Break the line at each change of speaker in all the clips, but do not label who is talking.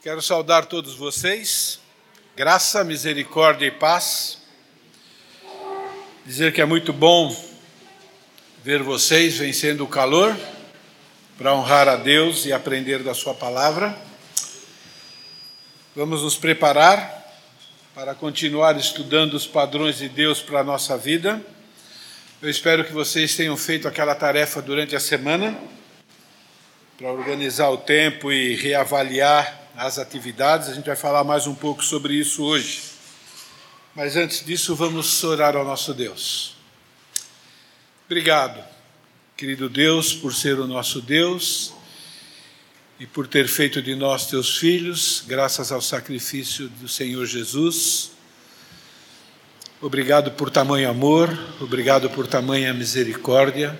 Quero saudar todos vocês, graça, misericórdia e paz. Dizer que é muito bom ver vocês vencendo o calor para honrar a Deus e aprender da Sua palavra. Vamos nos preparar para continuar estudando os padrões de Deus para a nossa vida. Eu espero que vocês tenham feito aquela tarefa durante a semana para organizar o tempo e reavaliar as atividades. A gente vai falar mais um pouco sobre isso hoje. Mas antes disso, vamos orar ao nosso Deus. Obrigado, querido Deus, por ser o nosso Deus e por ter feito de nós teus filhos, graças ao sacrifício do Senhor Jesus. Obrigado por tamanho amor, obrigado por tamanha misericórdia.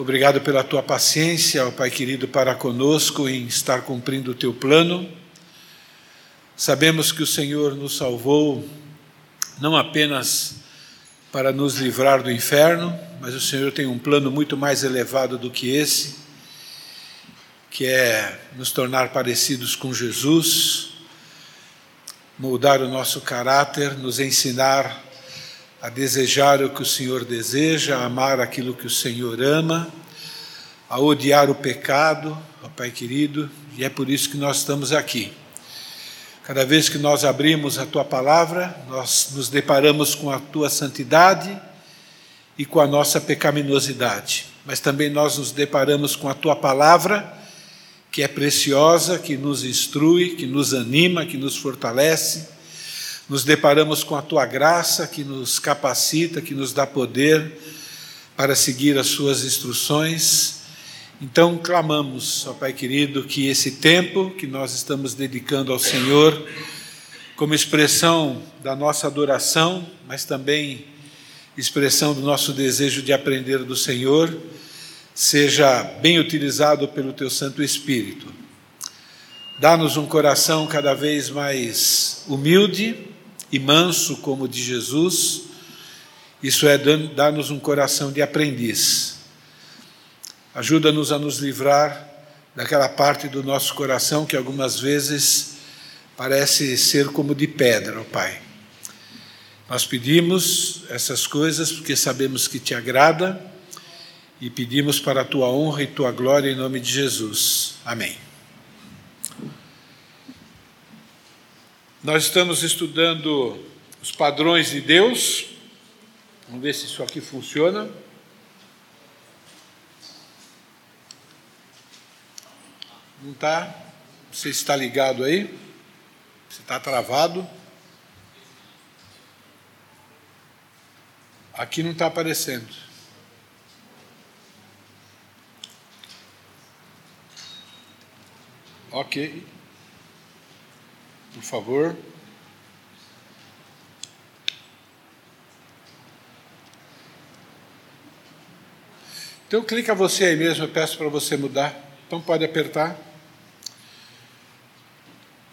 Obrigado pela tua paciência, ó Pai querido, para conosco em estar cumprindo o teu plano. Sabemos que o Senhor nos salvou não apenas para nos livrar do inferno, mas o Senhor tem um plano muito mais elevado do que esse, que é nos tornar parecidos com Jesus, moldar o nosso caráter, nos ensinar a desejar o que o Senhor deseja, a amar aquilo que o Senhor ama, a odiar o pecado, ó Pai querido, e é por isso que nós estamos aqui. Cada vez que nós abrimos a tua palavra, nós nos deparamos com a tua santidade e com a nossa pecaminosidade, mas também nós nos deparamos com a tua palavra, que é preciosa, que nos instrui, que nos anima, que nos fortalece nos deparamos com a tua graça que nos capacita, que nos dá poder para seguir as suas instruções. Então clamamos, ó Pai querido, que esse tempo que nós estamos dedicando ao Senhor, como expressão da nossa adoração, mas também expressão do nosso desejo de aprender do Senhor, seja bem utilizado pelo Teu Santo Espírito. Dá-nos um coração cada vez mais humilde, e manso como o de Jesus, isso é dar-nos um coração de aprendiz. Ajuda-nos a nos livrar daquela parte do nosso coração que algumas vezes parece ser como de pedra, ó Pai. Nós pedimos essas coisas porque sabemos que te agrada e pedimos para a tua honra e tua glória em nome de Jesus. Amém. Nós estamos estudando os padrões de Deus. Vamos ver se isso aqui funciona. Não está? Você está ligado aí? Você está travado? Aqui não está aparecendo. Ok por favor. Então clica você aí mesmo, eu peço para você mudar. Então pode apertar.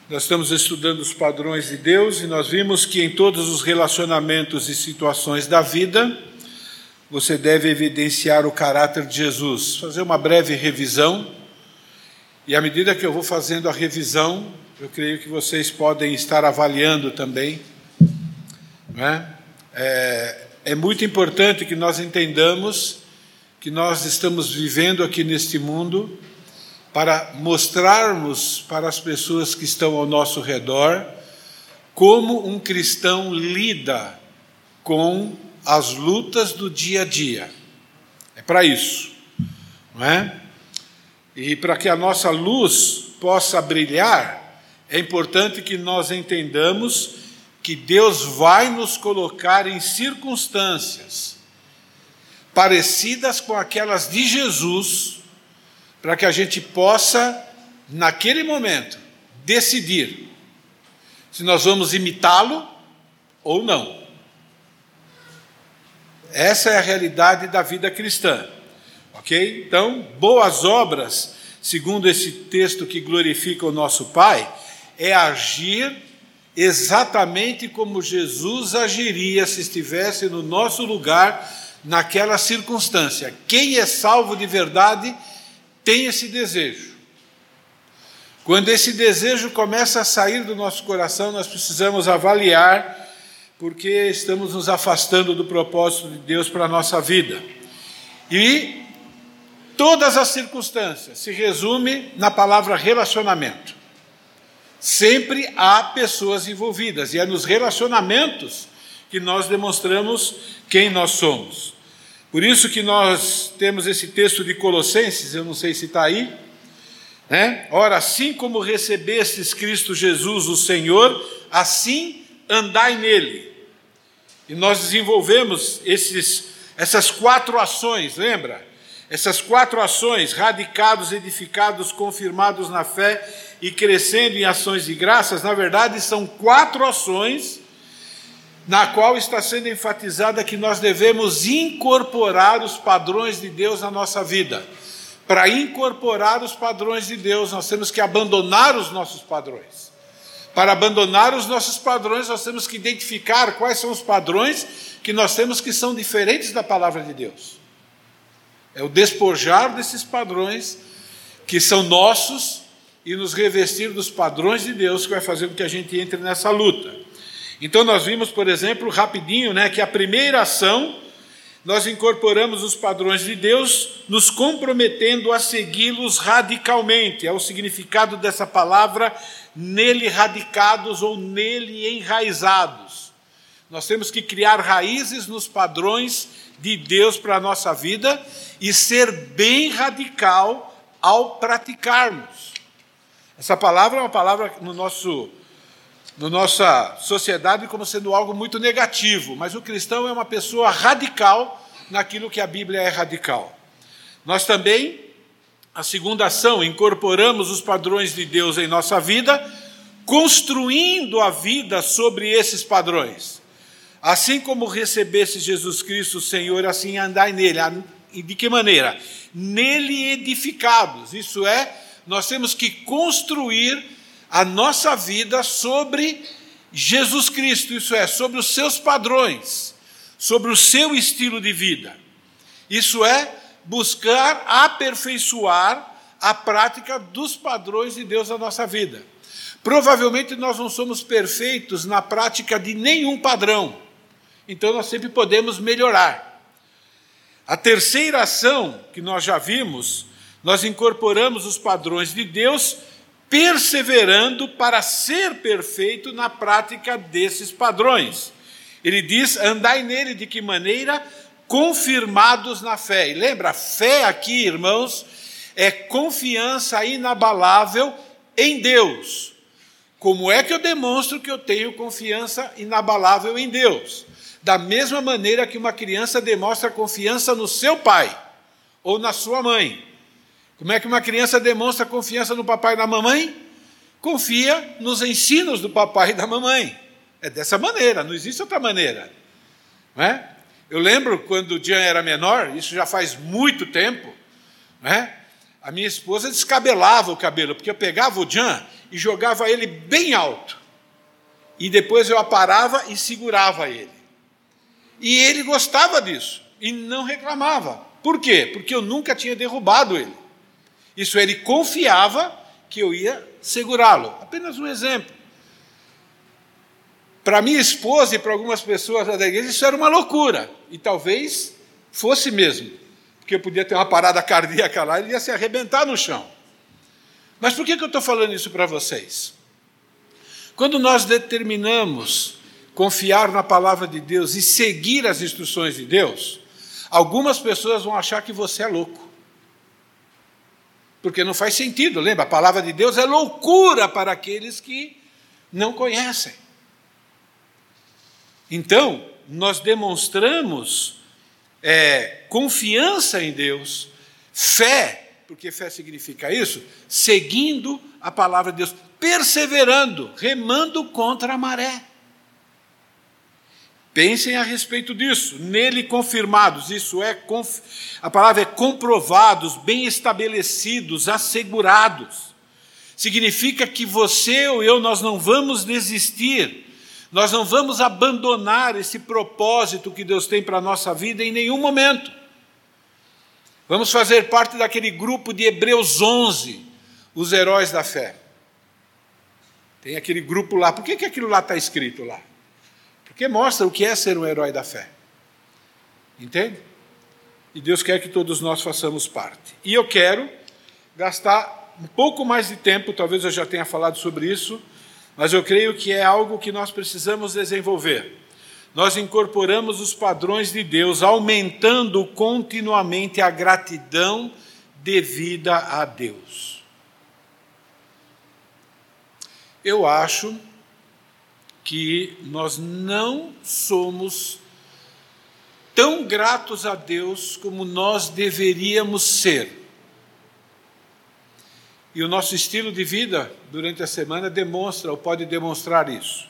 Nós estamos estudando os padrões de Deus e nós vimos que em todos os relacionamentos e situações da vida, você deve evidenciar o caráter de Jesus. Fazer uma breve revisão. E à medida que eu vou fazendo a revisão, eu creio que vocês podem estar avaliando também. É? é? É, muito importante que nós entendamos que nós estamos vivendo aqui neste mundo para mostrarmos para as pessoas que estão ao nosso redor como um cristão lida com as lutas do dia a dia. É para isso, não é? E para que a nossa luz possa brilhar, é importante que nós entendamos que Deus vai nos colocar em circunstâncias parecidas com aquelas de Jesus, para que a gente possa, naquele momento, decidir se nós vamos imitá-lo ou não. Essa é a realidade da vida cristã. Ok? Então, boas obras, segundo esse texto que glorifica o nosso Pai, é agir exatamente como Jesus agiria se estivesse no nosso lugar naquela circunstância. Quem é salvo de verdade tem esse desejo. Quando esse desejo começa a sair do nosso coração, nós precisamos avaliar porque estamos nos afastando do propósito de Deus para a nossa vida. E todas as circunstâncias se resume na palavra relacionamento. Sempre há pessoas envolvidas e é nos relacionamentos que nós demonstramos quem nós somos. Por isso que nós temos esse texto de Colossenses, eu não sei se está aí, né? Ora, assim como recebestes Cristo Jesus, o Senhor, assim andai nele. E nós desenvolvemos esses, essas quatro ações, lembra? Essas quatro ações, radicados, edificados, confirmados na fé e crescendo em ações de graças, na verdade são quatro ações na qual está sendo enfatizada que nós devemos incorporar os padrões de Deus na nossa vida. Para incorporar os padrões de Deus, nós temos que abandonar os nossos padrões. Para abandonar os nossos padrões, nós temos que identificar quais são os padrões que nós temos que são diferentes da palavra de Deus. É o despojar desses padrões que são nossos e nos revestir dos padrões de Deus que vai fazer com que a gente entre nessa luta. Então nós vimos, por exemplo, rapidinho, né, que a primeira ação nós incorporamos os padrões de Deus, nos comprometendo a segui-los radicalmente. É o significado dessa palavra nele radicados ou nele enraizados. Nós temos que criar raízes nos padrões de Deus para a nossa vida e ser bem radical ao praticarmos. Essa palavra é uma palavra no nosso na nossa sociedade como sendo algo muito negativo, mas o cristão é uma pessoa radical naquilo que a Bíblia é radical. Nós também a segunda ação, incorporamos os padrões de Deus em nossa vida, construindo a vida sobre esses padrões. Assim como recebesse Jesus Cristo, Senhor, assim andai nele. E de que maneira? Nele edificados. Isso é, nós temos que construir a nossa vida sobre Jesus Cristo, isso é, sobre os seus padrões, sobre o seu estilo de vida. Isso é, buscar aperfeiçoar a prática dos padrões de Deus na nossa vida. Provavelmente nós não somos perfeitos na prática de nenhum padrão, então nós sempre podemos melhorar. A terceira ação que nós já vimos, nós incorporamos os padrões de Deus, perseverando para ser perfeito na prática desses padrões. Ele diz: andai nele de que maneira? confirmados na fé. E lembra, fé aqui, irmãos, é confiança inabalável em Deus. Como é que eu demonstro que eu tenho confiança inabalável em Deus? Da mesma maneira que uma criança demonstra confiança no seu pai ou na sua mãe. Como é que uma criança demonstra confiança no papai e na mamãe? Confia nos ensinos do papai e da mamãe. É dessa maneira, não existe outra maneira. Não é? Eu lembro quando o Jean era menor, isso já faz muito tempo, né? a minha esposa descabelava o cabelo, porque eu pegava o Jean e jogava ele bem alto. E depois eu aparava e segurava ele. E ele gostava disso e não reclamava. Por quê? Porque eu nunca tinha derrubado ele. Isso ele confiava que eu ia segurá-lo. Apenas um exemplo. Para minha esposa e para algumas pessoas da igreja, isso era uma loucura. E talvez fosse mesmo. Porque eu podia ter uma parada cardíaca lá e ia se arrebentar no chão. Mas por que, que eu estou falando isso para vocês? Quando nós determinamos confiar na palavra de Deus e seguir as instruções de Deus, algumas pessoas vão achar que você é louco. Porque não faz sentido, lembra? A palavra de Deus é loucura para aqueles que não conhecem. Então, nós demonstramos é, confiança em Deus, fé, porque fé significa isso, seguindo a palavra de Deus, perseverando, remando contra a maré. Pensem a respeito disso, nele confirmados, isso é, a palavra é comprovados, bem estabelecidos, assegurados. Significa que você ou eu, nós não vamos desistir nós não vamos abandonar esse propósito que Deus tem para a nossa vida em nenhum momento. Vamos fazer parte daquele grupo de Hebreus 11, os heróis da fé. Tem aquele grupo lá. Por que, que aquilo lá está escrito lá? Porque mostra o que é ser um herói da fé. Entende? E Deus quer que todos nós façamos parte. E eu quero gastar um pouco mais de tempo, talvez eu já tenha falado sobre isso, mas eu creio que é algo que nós precisamos desenvolver. Nós incorporamos os padrões de Deus, aumentando continuamente a gratidão devida a Deus. Eu acho que nós não somos tão gratos a Deus como nós deveríamos ser. E o nosso estilo de vida durante a semana demonstra ou pode demonstrar isso.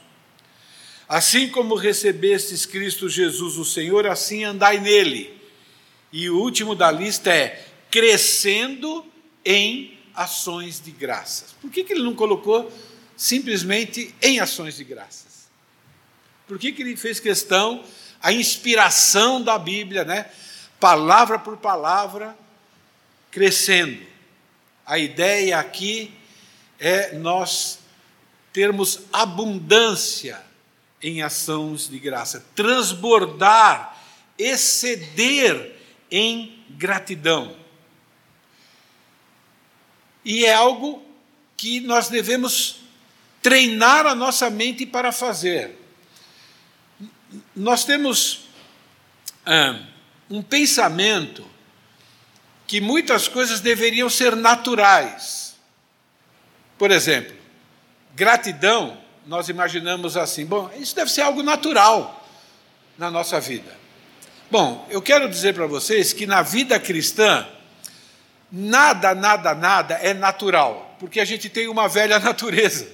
Assim como recebestes Cristo Jesus, o Senhor, assim andai nele. E o último da lista é crescendo em ações de graças. Por que, que ele não colocou simplesmente em ações de graças? Por que, que ele fez questão, a inspiração da Bíblia, né? palavra por palavra, crescendo? A ideia aqui é nós termos abundância em ações de graça, transbordar, exceder em gratidão. E é algo que nós devemos treinar a nossa mente para fazer. Nós temos ah, um pensamento que muitas coisas deveriam ser naturais. Por exemplo, gratidão, nós imaginamos assim, bom, isso deve ser algo natural na nossa vida. Bom, eu quero dizer para vocês que na vida cristã, nada, nada, nada é natural, porque a gente tem uma velha natureza.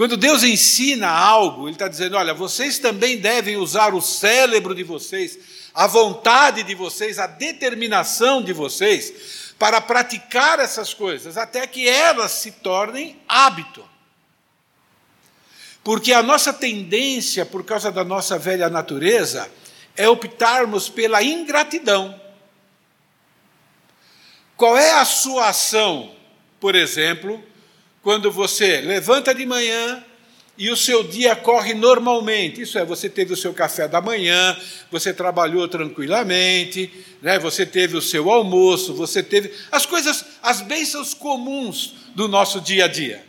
Quando Deus ensina algo, Ele está dizendo: olha, vocês também devem usar o cérebro de vocês a vontade de vocês, a determinação de vocês para praticar essas coisas, até que elas se tornem hábito. Porque a nossa tendência, por causa da nossa velha natureza, é optarmos pela ingratidão. Qual é a sua ação, por exemplo, quando você levanta de manhã e o seu dia corre normalmente. Isso é, você teve o seu café da manhã, você trabalhou tranquilamente, né? você teve o seu almoço, você teve as coisas, as bênçãos comuns do nosso dia a dia.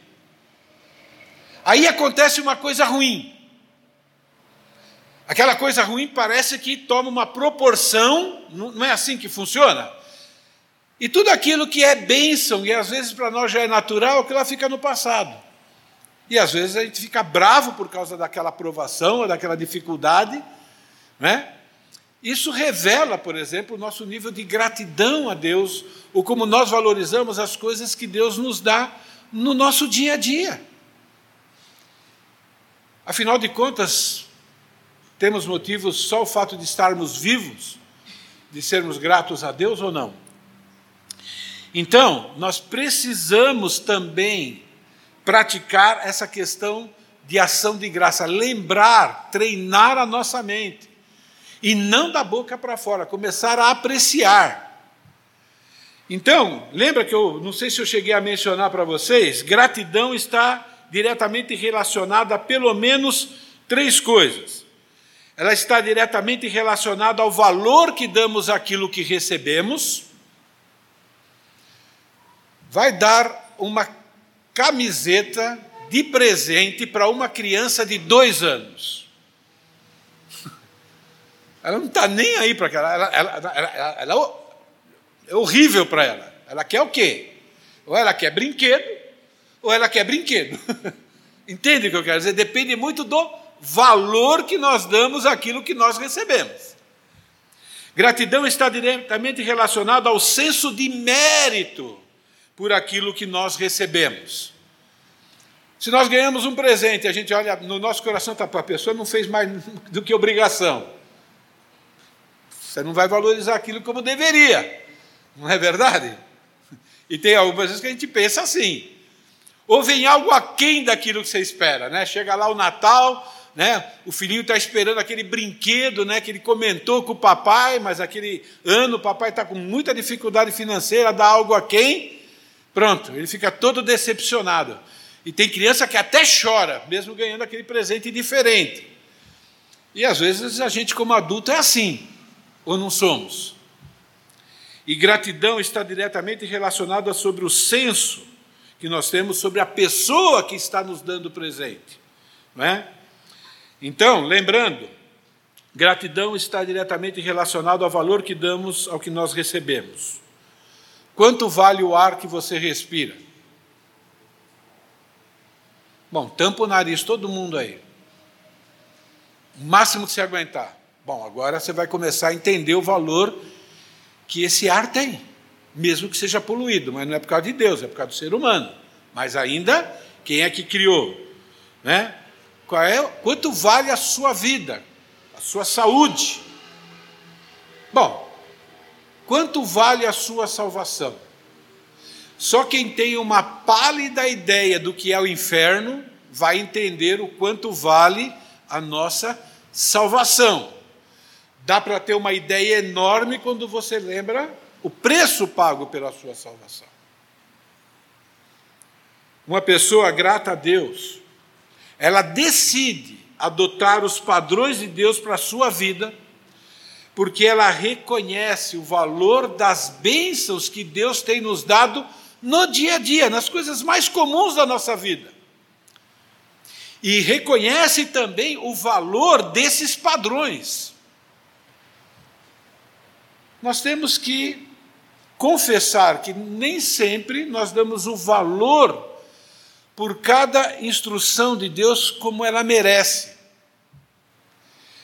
Aí acontece uma coisa ruim. Aquela coisa ruim parece que toma uma proporção, não é assim que funciona? E tudo aquilo que é bênção, e às vezes para nós já é natural, aquilo lá fica no passado. E às vezes a gente fica bravo por causa daquela aprovação ou daquela dificuldade, né? Isso revela, por exemplo, o nosso nível de gratidão a Deus, ou como nós valorizamos as coisas que Deus nos dá no nosso dia a dia. Afinal de contas, temos motivos só o fato de estarmos vivos, de sermos gratos a Deus ou não? Então, nós precisamos também praticar essa questão de ação de graça, lembrar, treinar a nossa mente e não da boca para fora, começar a apreciar. Então, lembra que eu não sei se eu cheguei a mencionar para vocês, gratidão está diretamente relacionada a pelo menos três coisas. Ela está diretamente relacionada ao valor que damos àquilo que recebemos. Vai dar uma camiseta de presente para uma criança de dois anos. Ela não está nem aí para aquela. Ela, ela, ela, ela, é horrível para ela. Ela quer o quê? Ou ela quer brinquedo, ou ela quer brinquedo. Entende o que eu quero dizer? Depende muito do valor que nós damos àquilo que nós recebemos. Gratidão está diretamente relacionada ao senso de mérito por aquilo que nós recebemos. Se nós ganhamos um presente, a gente olha no nosso coração, tá, a pessoa não fez mais do que obrigação. Você não vai valorizar aquilo como deveria, não é verdade? E tem algumas vezes que a gente pensa assim. Ou vem algo aquém daquilo que você espera, né? Chega lá o Natal, né? O filhinho está esperando aquele brinquedo, né? Que ele comentou com o papai, mas aquele ano o papai está com muita dificuldade financeira, dá algo a quem? Pronto, ele fica todo decepcionado. E tem criança que até chora, mesmo ganhando aquele presente diferente. E às vezes a gente, como adulto, é assim, ou não somos. E gratidão está diretamente relacionada sobre o senso que nós temos sobre a pessoa que está nos dando o presente. Não é? Então, lembrando, gratidão está diretamente relacionado ao valor que damos ao que nós recebemos. Quanto vale o ar que você respira? Bom, tampa o nariz, todo mundo aí. O máximo que você aguentar. Bom, agora você vai começar a entender o valor que esse ar tem, mesmo que seja poluído, mas não é por causa de Deus, é por causa do ser humano. Mas ainda, quem é que criou? Né? Qual é, quanto vale a sua vida, a sua saúde? Bom, quanto vale a sua salvação? Só quem tem uma pálida ideia do que é o inferno vai entender o quanto vale a nossa salvação. Dá para ter uma ideia enorme quando você lembra o preço pago pela sua salvação. Uma pessoa grata a Deus, ela decide adotar os padrões de Deus para a sua vida, porque ela reconhece o valor das bênçãos que Deus tem nos dado no dia a dia, nas coisas mais comuns da nossa vida. E reconhece também o valor desses padrões. Nós temos que confessar que nem sempre nós damos o valor por cada instrução de Deus como ela merece.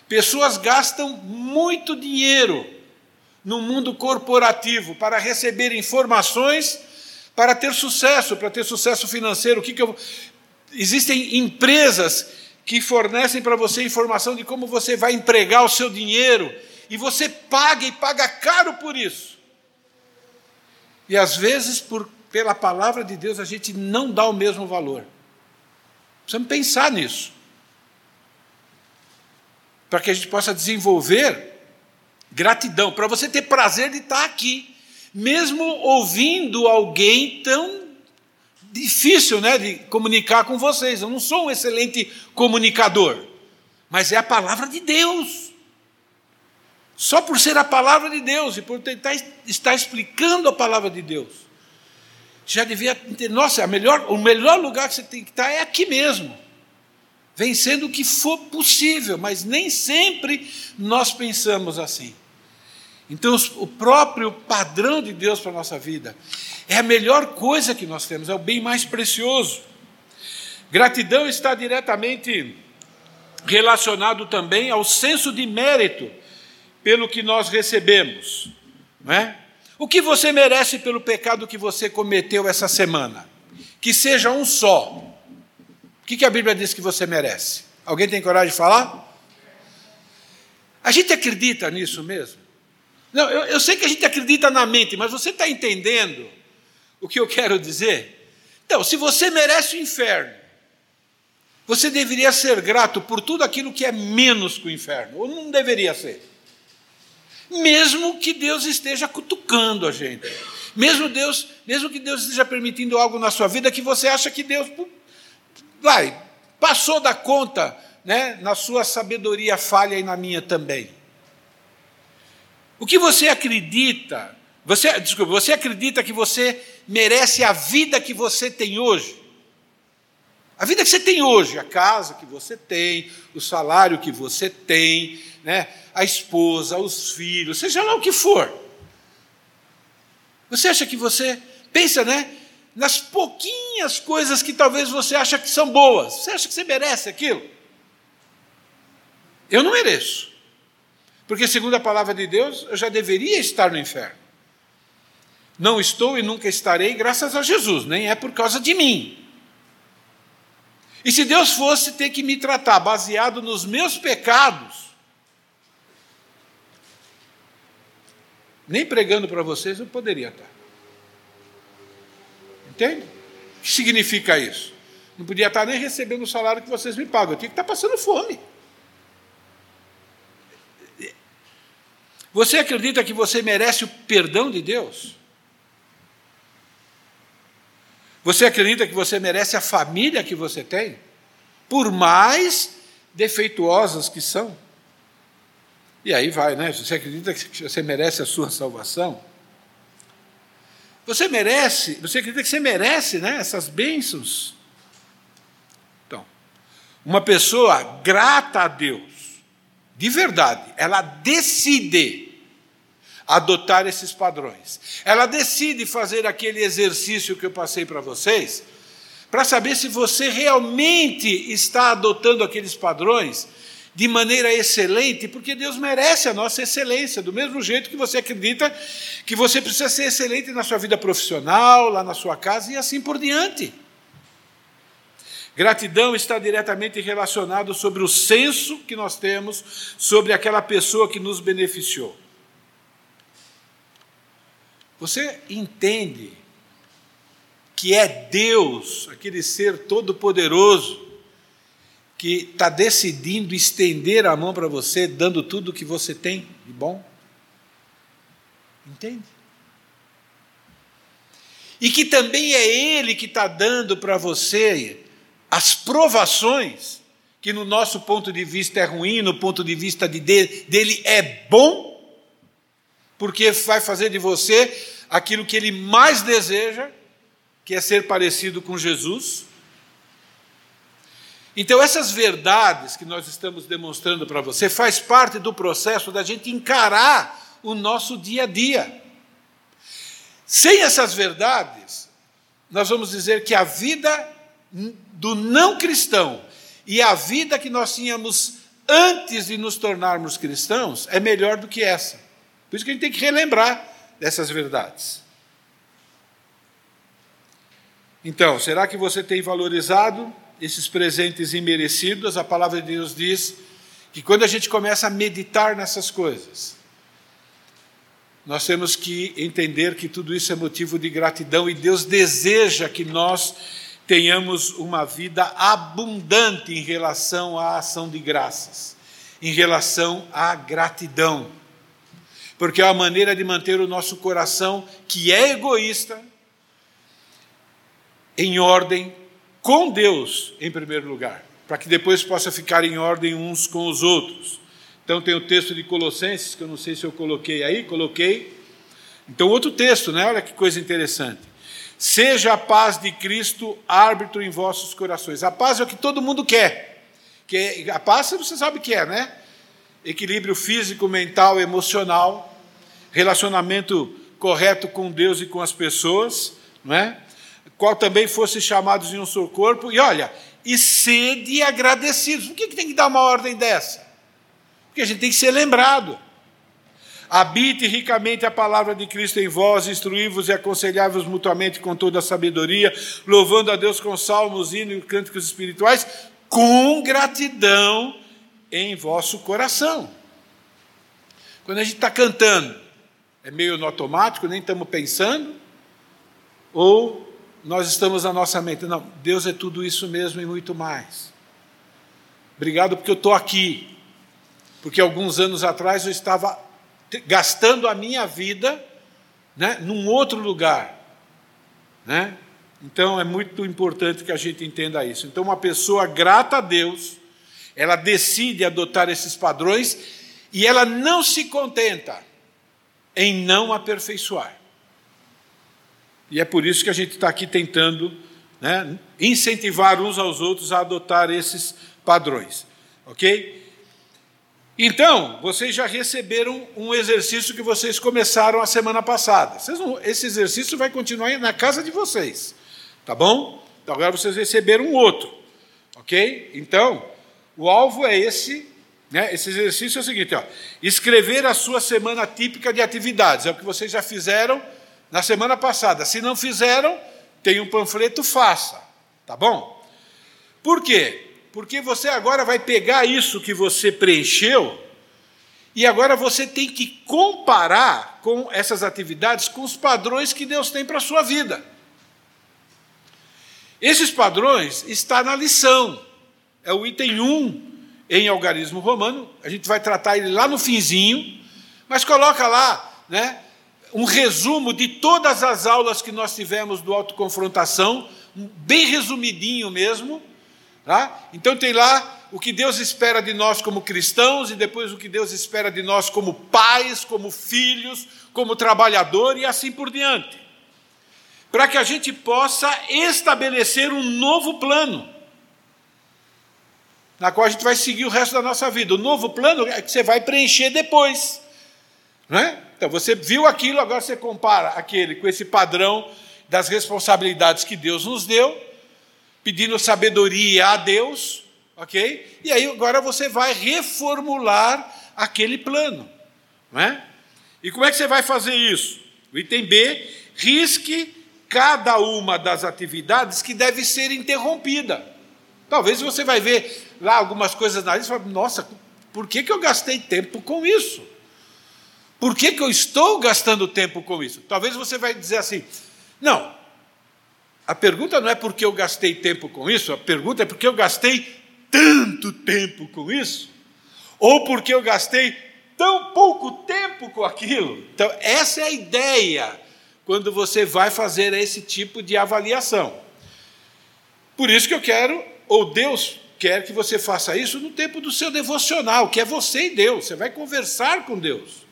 Pessoas gastam muito dinheiro no mundo corporativo para receber informações para ter sucesso, para ter sucesso financeiro. O que, que eu... Existem empresas que fornecem para você informação de como você vai empregar o seu dinheiro, e você paga e paga caro por isso. E às vezes, por, pela palavra de Deus, a gente não dá o mesmo valor. Precisamos pensar nisso. Para que a gente possa desenvolver gratidão, para você ter prazer de estar aqui mesmo ouvindo alguém tão difícil né, de comunicar com vocês. Eu não sou um excelente comunicador, mas é a palavra de Deus. Só por ser a palavra de Deus e por tentar estar explicando a palavra de Deus, já devia ter, nossa, melhor, o melhor lugar que você tem que estar é aqui mesmo, vencendo o que for possível, mas nem sempre nós pensamos assim. Então, o próprio padrão de Deus para a nossa vida é a melhor coisa que nós temos, é o bem mais precioso. Gratidão está diretamente relacionado também ao senso de mérito pelo que nós recebemos. Não é? O que você merece pelo pecado que você cometeu essa semana? Que seja um só. O que a Bíblia diz que você merece? Alguém tem coragem de falar? A gente acredita nisso mesmo? Não, eu, eu sei que a gente acredita na mente, mas você está entendendo o que eu quero dizer? Então, se você merece o inferno, você deveria ser grato por tudo aquilo que é menos que o inferno, ou não deveria ser? Mesmo que Deus esteja cutucando a gente, mesmo Deus, mesmo que Deus esteja permitindo algo na sua vida que você acha que Deus vai passou da conta, né, na sua sabedoria falha e na minha também. O que você acredita? Você, desculpa, você acredita que você merece a vida que você tem hoje? A vida que você tem hoje, a casa que você tem, o salário que você tem, né, a esposa, os filhos, seja lá o que for. Você acha que você pensa, né, nas pouquinhas coisas que talvez você acha que são boas. Você acha que você merece aquilo? Eu não mereço. Porque, segundo a palavra de Deus, eu já deveria estar no inferno. Não estou e nunca estarei, graças a Jesus, nem é por causa de mim. E se Deus fosse ter que me tratar baseado nos meus pecados, nem pregando para vocês eu poderia estar. Entende? O que significa isso? Não podia estar nem recebendo o salário que vocês me pagam, eu tinha que estar passando fome. Você acredita que você merece o perdão de Deus? Você acredita que você merece a família que você tem? Por mais defeituosas que são. E aí vai, né? Você acredita que você merece a sua salvação? Você merece, você acredita que você merece né, essas bênçãos? Então, uma pessoa grata a Deus, de verdade, ela decide adotar esses padrões. Ela decide fazer aquele exercício que eu passei para vocês, para saber se você realmente está adotando aqueles padrões de maneira excelente, porque Deus merece a nossa excelência, do mesmo jeito que você acredita que você precisa ser excelente na sua vida profissional, lá na sua casa e assim por diante. Gratidão está diretamente relacionado sobre o senso que nós temos sobre aquela pessoa que nos beneficiou. Você entende que é Deus, aquele ser todo-poderoso, que está decidindo estender a mão para você, dando tudo o que você tem de bom? Entende? E que também é Ele que está dando para você as provações, que no nosso ponto de vista é ruim, no ponto de vista de dele é bom, porque vai fazer de você aquilo que Ele mais deseja, que é ser parecido com Jesus então, essas verdades que nós estamos demonstrando para você faz parte do processo da gente encarar o nosso dia a dia. Sem essas verdades, nós vamos dizer que a vida do não cristão e a vida que nós tínhamos antes de nos tornarmos cristãos é melhor do que essa. Por isso que a gente tem que relembrar dessas verdades. Então, será que você tem valorizado esses presentes imerecidos, a palavra de Deus diz que quando a gente começa a meditar nessas coisas, nós temos que entender que tudo isso é motivo de gratidão e Deus deseja que nós tenhamos uma vida abundante em relação à ação de graças, em relação à gratidão. Porque é a maneira de manter o nosso coração, que é egoísta, em ordem com Deus em primeiro lugar, para que depois possa ficar em ordem uns com os outros. Então tem o texto de Colossenses, que eu não sei se eu coloquei aí, coloquei. Então, outro texto, né? Olha que coisa interessante. Seja a paz de Cristo árbitro em vossos corações. A paz é o que todo mundo quer. Que é, a paz você sabe o que é, né? Equilíbrio físico, mental, emocional, relacionamento correto com Deus e com as pessoas, não é? Qual também fosse chamados em um só corpo, e olha, e sede agradecidos. Por que, que tem que dar uma ordem dessa? Porque a gente tem que ser lembrado. Habite ricamente a palavra de Cristo em vós, instruí-vos e aconselhai-vos mutuamente com toda a sabedoria, louvando a Deus com salmos, hinos e cânticos espirituais, com gratidão em vosso coração. Quando a gente está cantando, é meio no automático, nem estamos pensando, ou nós estamos na nossa mente. Não, Deus é tudo isso mesmo e muito mais. Obrigado porque eu estou aqui. Porque alguns anos atrás eu estava gastando a minha vida né, num outro lugar. Né? Então é muito importante que a gente entenda isso. Então, uma pessoa grata a Deus, ela decide adotar esses padrões e ela não se contenta em não aperfeiçoar. E é por isso que a gente está aqui tentando né, incentivar uns aos outros a adotar esses padrões. Ok? Então, vocês já receberam um exercício que vocês começaram a semana passada. Não, esse exercício vai continuar na casa de vocês. Tá bom? Então, agora vocês receberam um outro. Ok? Então, o alvo é esse. Né? Esse exercício é o seguinte: ó, escrever a sua semana típica de atividades. É o que vocês já fizeram na semana passada. Se não fizeram, tem um panfleto, faça. Tá bom? Por quê? Porque você agora vai pegar isso que você preencheu e agora você tem que comparar com essas atividades com os padrões que Deus tem para a sua vida. Esses padrões estão na lição. É o item 1 em algarismo romano. A gente vai tratar ele lá no finzinho, mas coloca lá, né? Um resumo de todas as aulas que nós tivemos do autoconfrontação, bem resumidinho mesmo. Tá? Então tem lá o que Deus espera de nós como cristãos e depois o que Deus espera de nós como pais, como filhos, como trabalhador e assim por diante. Para que a gente possa estabelecer um novo plano, na qual a gente vai seguir o resto da nossa vida. O novo plano é que você vai preencher depois. Né? Então você viu aquilo, agora você compara aquele com esse padrão das responsabilidades que Deus nos deu, pedindo sabedoria a Deus, ok? E aí agora você vai reformular aquele plano, não é? E como é que você vai fazer isso? O item B, risque cada uma das atividades que deve ser interrompida. Talvez você vai ver lá algumas coisas na lista e fala, nossa, por que, que eu gastei tempo com isso? Por que, que eu estou gastando tempo com isso? Talvez você vai dizer assim: não, a pergunta não é porque eu gastei tempo com isso, a pergunta é porque eu gastei tanto tempo com isso, ou porque eu gastei tão pouco tempo com aquilo. Então, essa é a ideia quando você vai fazer esse tipo de avaliação. Por isso que eu quero, ou Deus quer que você faça isso no tempo do seu devocional, que é você e Deus. Você vai conversar com Deus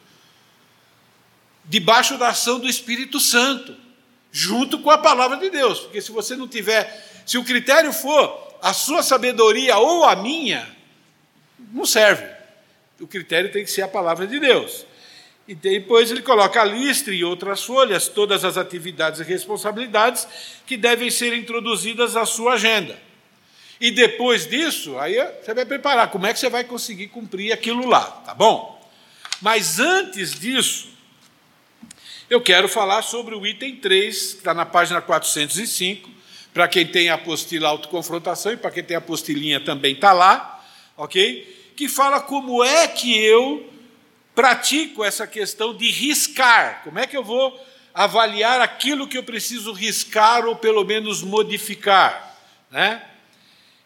debaixo da ação do Espírito Santo, junto com a palavra de Deus. Porque se você não tiver, se o critério for a sua sabedoria ou a minha, não serve. O critério tem que ser a palavra de Deus. E depois ele coloca a lista e outras folhas, todas as atividades e responsabilidades que devem ser introduzidas à sua agenda. E depois disso, aí você vai preparar como é que você vai conseguir cumprir aquilo lá, tá bom? Mas antes disso, eu quero falar sobre o item 3, que está na página 405, para quem tem a apostila autoconfrontação e para quem tem a apostilinha também está lá, ok? Que fala como é que eu pratico essa questão de riscar, como é que eu vou avaliar aquilo que eu preciso riscar ou pelo menos modificar, né?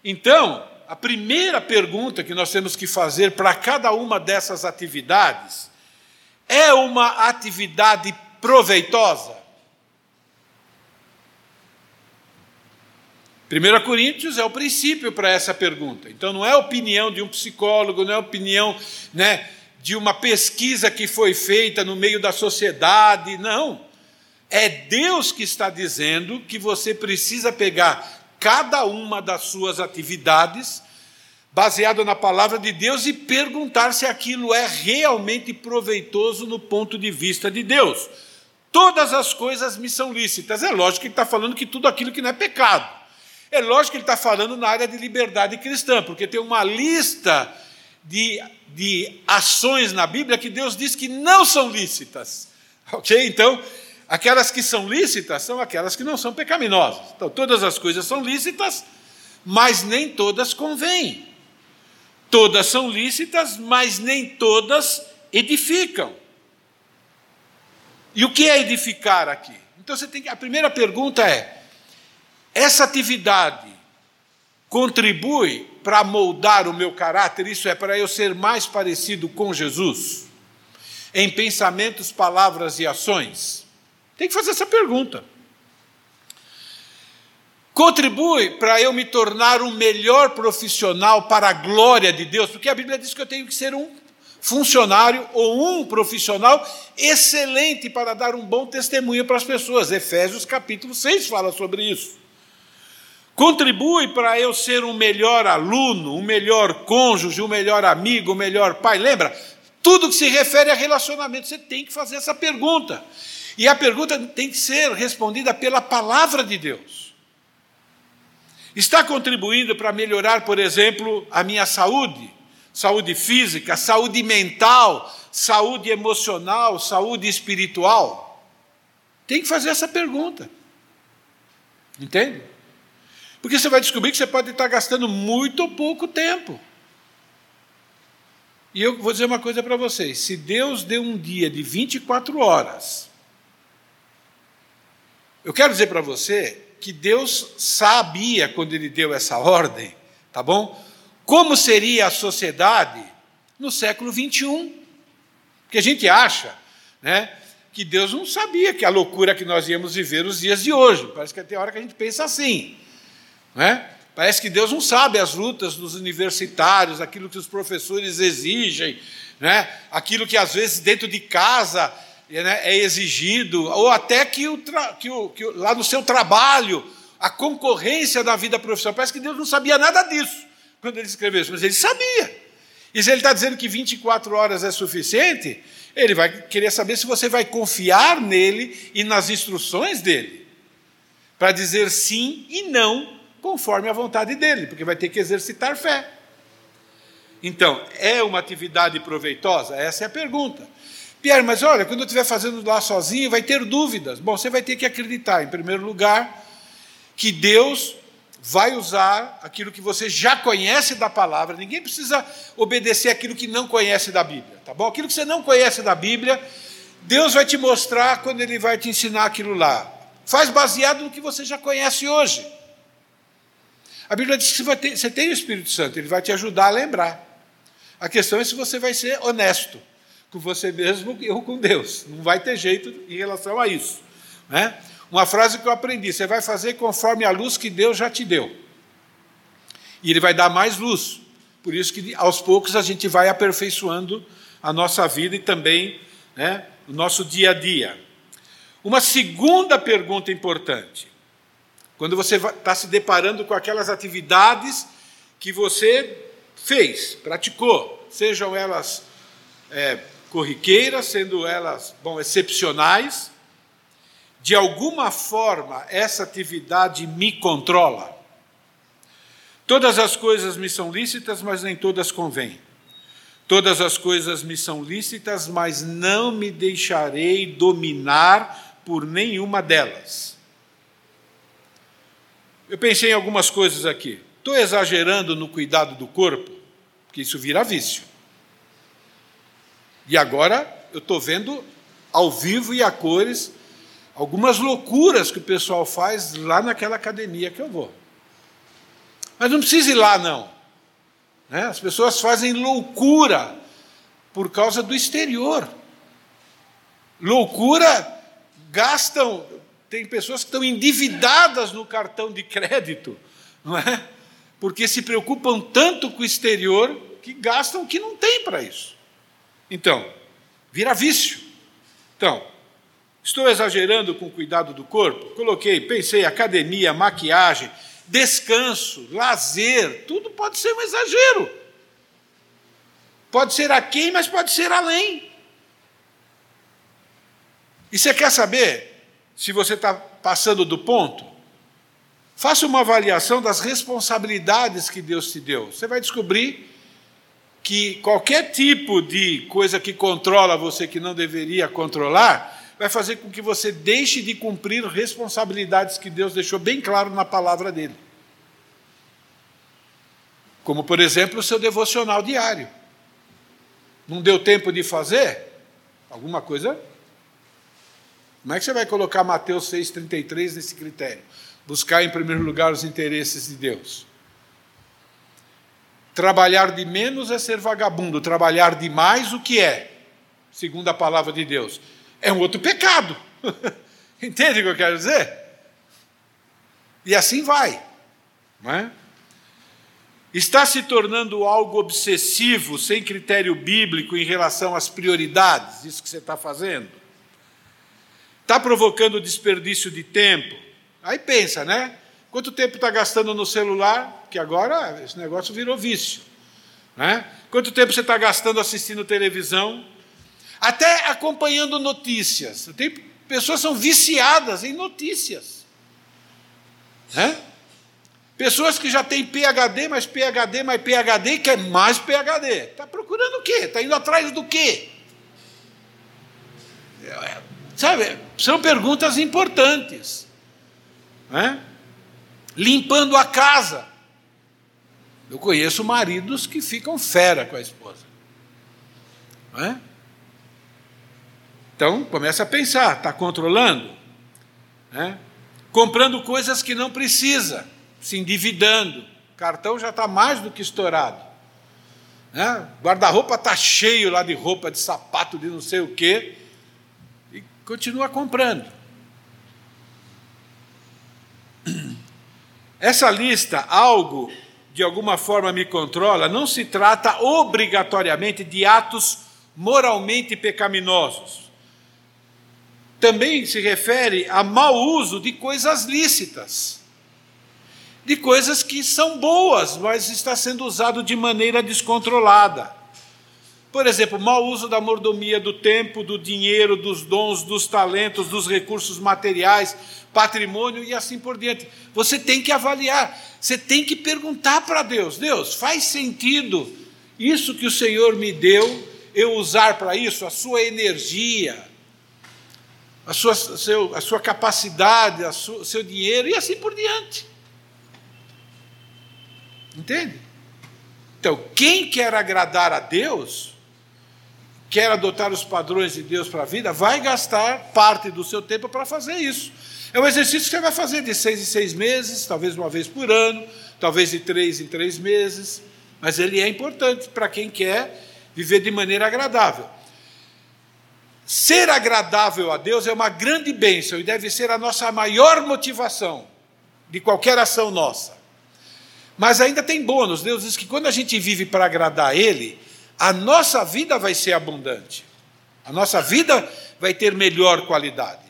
Então, a primeira pergunta que nós temos que fazer para cada uma dessas atividades é uma atividade proveitosa? 1 Coríntios é o princípio para essa pergunta. Então, não é opinião de um psicólogo, não é opinião né, de uma pesquisa que foi feita no meio da sociedade, não. É Deus que está dizendo que você precisa pegar cada uma das suas atividades, baseado na palavra de Deus, e perguntar se aquilo é realmente proveitoso no ponto de vista de Deus. Todas as coisas me são lícitas. É lógico que ele está falando que tudo aquilo que não é pecado. É lógico que ele está falando na área de liberdade cristã, porque tem uma lista de, de ações na Bíblia que Deus diz que não são lícitas. Ok? Então, aquelas que são lícitas são aquelas que não são pecaminosas. Então, todas as coisas são lícitas, mas nem todas convêm. Todas são lícitas, mas nem todas edificam. E o que é edificar aqui? Então você tem que, a primeira pergunta é: essa atividade contribui para moldar o meu caráter? Isso é para eu ser mais parecido com Jesus? Em pensamentos, palavras e ações? Tem que fazer essa pergunta. Contribui para eu me tornar um melhor profissional para a glória de Deus, porque a Bíblia diz que eu tenho que ser um funcionário ou um profissional excelente para dar um bom testemunho para as pessoas. Efésios capítulo 6 fala sobre isso. Contribui para eu ser um melhor aluno, um melhor cônjuge, um melhor amigo, um melhor pai. Lembra? Tudo que se refere a relacionamento, você tem que fazer essa pergunta. E a pergunta tem que ser respondida pela palavra de Deus. Está contribuindo para melhorar, por exemplo, a minha saúde? Saúde física, saúde mental, saúde emocional, saúde espiritual? Tem que fazer essa pergunta. Entende? Porque você vai descobrir que você pode estar gastando muito ou pouco tempo. E eu vou dizer uma coisa para vocês: se Deus deu um dia de 24 horas, eu quero dizer para você que Deus sabia quando Ele deu essa ordem, tá bom? Como seria a sociedade no século 21. Porque a gente acha, né, que Deus não sabia que a loucura que nós íamos viver os dias de hoje. Parece que tem hora que a gente pensa assim. Né? Parece que Deus não sabe as lutas dos universitários, aquilo que os professores exigem, né? aquilo que às vezes dentro de casa né, é exigido, ou até que, o, que, o, que lá no seu trabalho, a concorrência da vida profissional. Parece que Deus não sabia nada disso quando ele escreveu isso, mas ele sabia. E se ele está dizendo que 24 horas é suficiente, ele vai querer saber se você vai confiar nele e nas instruções dele, para dizer sim e não conforme a vontade dele, porque vai ter que exercitar fé. Então, é uma atividade proveitosa? Essa é a pergunta. Pierre, mas olha, quando eu estiver fazendo lá sozinho, vai ter dúvidas. Bom, você vai ter que acreditar, em primeiro lugar, que Deus vai usar aquilo que você já conhece da palavra. Ninguém precisa obedecer aquilo que não conhece da Bíblia, tá bom? Aquilo que você não conhece da Bíblia, Deus vai te mostrar quando Ele vai te ensinar aquilo lá. Faz baseado no que você já conhece hoje. A Bíblia diz que você, tem o Espírito Santo, ele vai te ajudar a lembrar. A questão é se você vai ser honesto com você mesmo ou com Deus. Não vai ter jeito em relação a isso. Né? Uma frase que eu aprendi: você vai fazer conforme a luz que Deus já te deu. E Ele vai dar mais luz. Por isso que aos poucos a gente vai aperfeiçoando a nossa vida e também né, o nosso dia a dia. Uma segunda pergunta importante: quando você está se deparando com aquelas atividades que você fez, praticou, sejam elas é, corriqueiras, sendo elas bom, excepcionais, de alguma forma essa atividade me controla. Todas as coisas me são lícitas, mas nem todas convêm. Todas as coisas me são lícitas, mas não me deixarei dominar por nenhuma delas. Eu pensei em algumas coisas aqui. Estou exagerando no cuidado do corpo, porque isso vira vício. E agora eu estou vendo ao vivo e a cores algumas loucuras que o pessoal faz lá naquela academia que eu vou. Mas não precisa ir lá, não. Né? As pessoas fazem loucura por causa do exterior. Loucura, gastam. Tem pessoas que estão endividadas no cartão de crédito, não é? Porque se preocupam tanto com o exterior que gastam o que não tem para isso. Então, vira vício. Então, Estou exagerando com o cuidado do corpo? Coloquei, pensei, academia, maquiagem, descanso, lazer, tudo pode ser um exagero. Pode ser aquém, mas pode ser além. E você quer saber se você está passando do ponto? Faça uma avaliação das responsabilidades que Deus te deu. Você vai descobrir que qualquer tipo de coisa que controla você que não deveria controlar, vai fazer com que você deixe de cumprir responsabilidades que Deus deixou bem claro na palavra dele. Como, por exemplo, o seu devocional diário. Não deu tempo de fazer? Alguma coisa? Como é que você vai colocar Mateus 6,33 nesse critério? Buscar em primeiro lugar os interesses de Deus. Trabalhar de menos é ser vagabundo, trabalhar de mais o que é, segundo a palavra de Deus é um outro pecado. Entende o que eu quero dizer? E assim vai. Não é? Está se tornando algo obsessivo, sem critério bíblico em relação às prioridades, isso que você está fazendo? Está provocando desperdício de tempo? Aí pensa, né? Quanto tempo está gastando no celular? Que agora esse negócio virou vício. Né? Quanto tempo você está gastando assistindo televisão? Até acompanhando notícias. Tem pessoas são viciadas em notícias. Né? Pessoas que já têm PHD, mais PHD, mais PHD quer mais PHD. Está procurando o quê? Está indo atrás do quê? Sabe, são perguntas importantes. Né? Limpando a casa. Eu conheço maridos que ficam fera com a esposa. Não é? Então, começa a pensar, está controlando? Né? Comprando coisas que não precisa, se endividando. O cartão já está mais do que estourado. Né? Guarda-roupa está cheio lá de roupa, de sapato, de não sei o quê. E continua comprando. Essa lista, algo de alguma forma me controla, não se trata obrigatoriamente de atos moralmente pecaminosos. Também se refere a mau uso de coisas lícitas, de coisas que são boas, mas está sendo usado de maneira descontrolada. Por exemplo, mau uso da mordomia do tempo, do dinheiro, dos dons, dos talentos, dos recursos materiais, patrimônio e assim por diante. Você tem que avaliar, você tem que perguntar para Deus: Deus, faz sentido isso que o Senhor me deu, eu usar para isso a sua energia, a sua, seu, a sua capacidade, o seu dinheiro e assim por diante. Entende? Então, quem quer agradar a Deus, quer adotar os padrões de Deus para a vida, vai gastar parte do seu tempo para fazer isso. É um exercício que você vai fazer de seis em seis meses, talvez uma vez por ano, talvez de três em três meses, mas ele é importante para quem quer viver de maneira agradável. Ser agradável a Deus é uma grande bênção e deve ser a nossa maior motivação de qualquer ação nossa. Mas ainda tem bônus. Deus diz que quando a gente vive para agradar a Ele, a nossa vida vai ser abundante. A nossa vida vai ter melhor qualidade.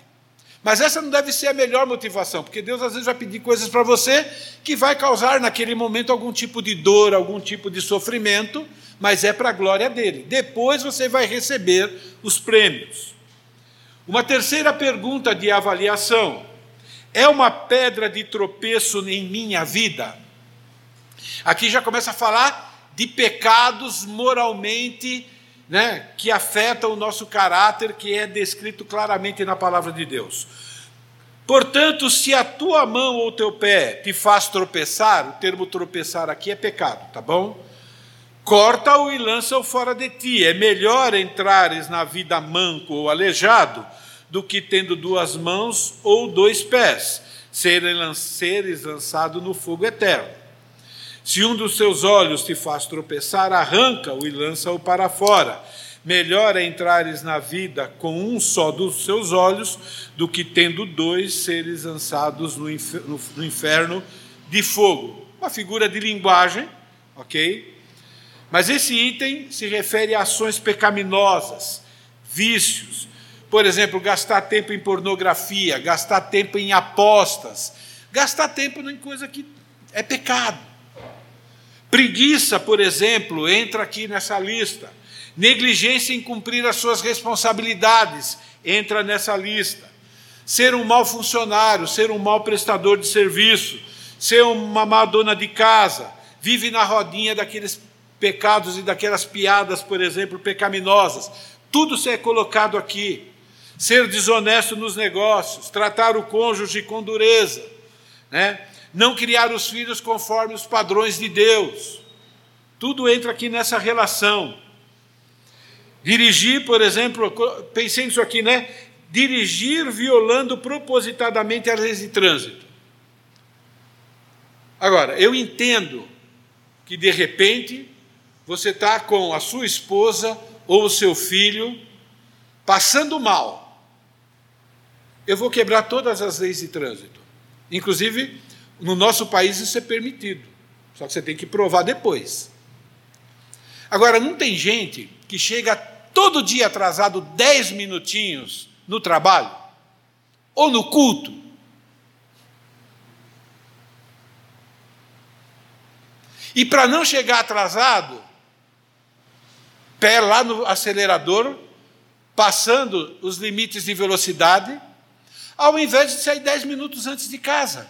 Mas essa não deve ser a melhor motivação, porque Deus às vezes vai pedir coisas para você que vai causar naquele momento algum tipo de dor, algum tipo de sofrimento, mas é para a glória dele. Depois você vai receber os prêmios. Uma terceira pergunta de avaliação: é uma pedra de tropeço em minha vida? Aqui já começa a falar de pecados moralmente né, que afetam o nosso caráter, que é descrito claramente na palavra de Deus. Portanto, se a tua mão ou o teu pé te faz tropeçar, o termo tropeçar aqui é pecado, tá bom? Corta-o e lança-o fora de ti. É melhor entrares na vida manco ou aleijado do que tendo duas mãos ou dois pés, seres lançado no fogo eterno. Se um dos seus olhos te faz tropeçar, arranca-o e lança-o para fora. Melhor é entrares na vida com um só dos seus olhos do que tendo dois seres lançados no inferno de fogo. Uma figura de linguagem, ok? Mas esse item se refere a ações pecaminosas, vícios. Por exemplo, gastar tempo em pornografia, gastar tempo em apostas, gastar tempo em coisa que é pecado. Preguiça, por exemplo, entra aqui nessa lista. Negligência em cumprir as suas responsabilidades entra nessa lista. Ser um mau funcionário, ser um mau prestador de serviço, ser uma má dona de casa, vive na rodinha daqueles pecados e daquelas piadas, por exemplo, pecaminosas. Tudo isso é colocado aqui. Ser desonesto nos negócios, tratar o cônjuge com dureza, né? não criar os filhos conforme os padrões de Deus. Tudo entra aqui nessa relação. Dirigir, por exemplo, pensei nisso aqui, né? Dirigir violando propositadamente as leis de trânsito. Agora, eu entendo que de repente você está com a sua esposa ou o seu filho passando mal. Eu vou quebrar todas as leis de trânsito, inclusive no nosso país isso é permitido, só que você tem que provar depois. Agora, não tem gente que chega todo dia atrasado 10 minutinhos no trabalho ou no culto. E para não chegar atrasado, pé lá no acelerador, passando os limites de velocidade, ao invés de sair 10 minutos antes de casa.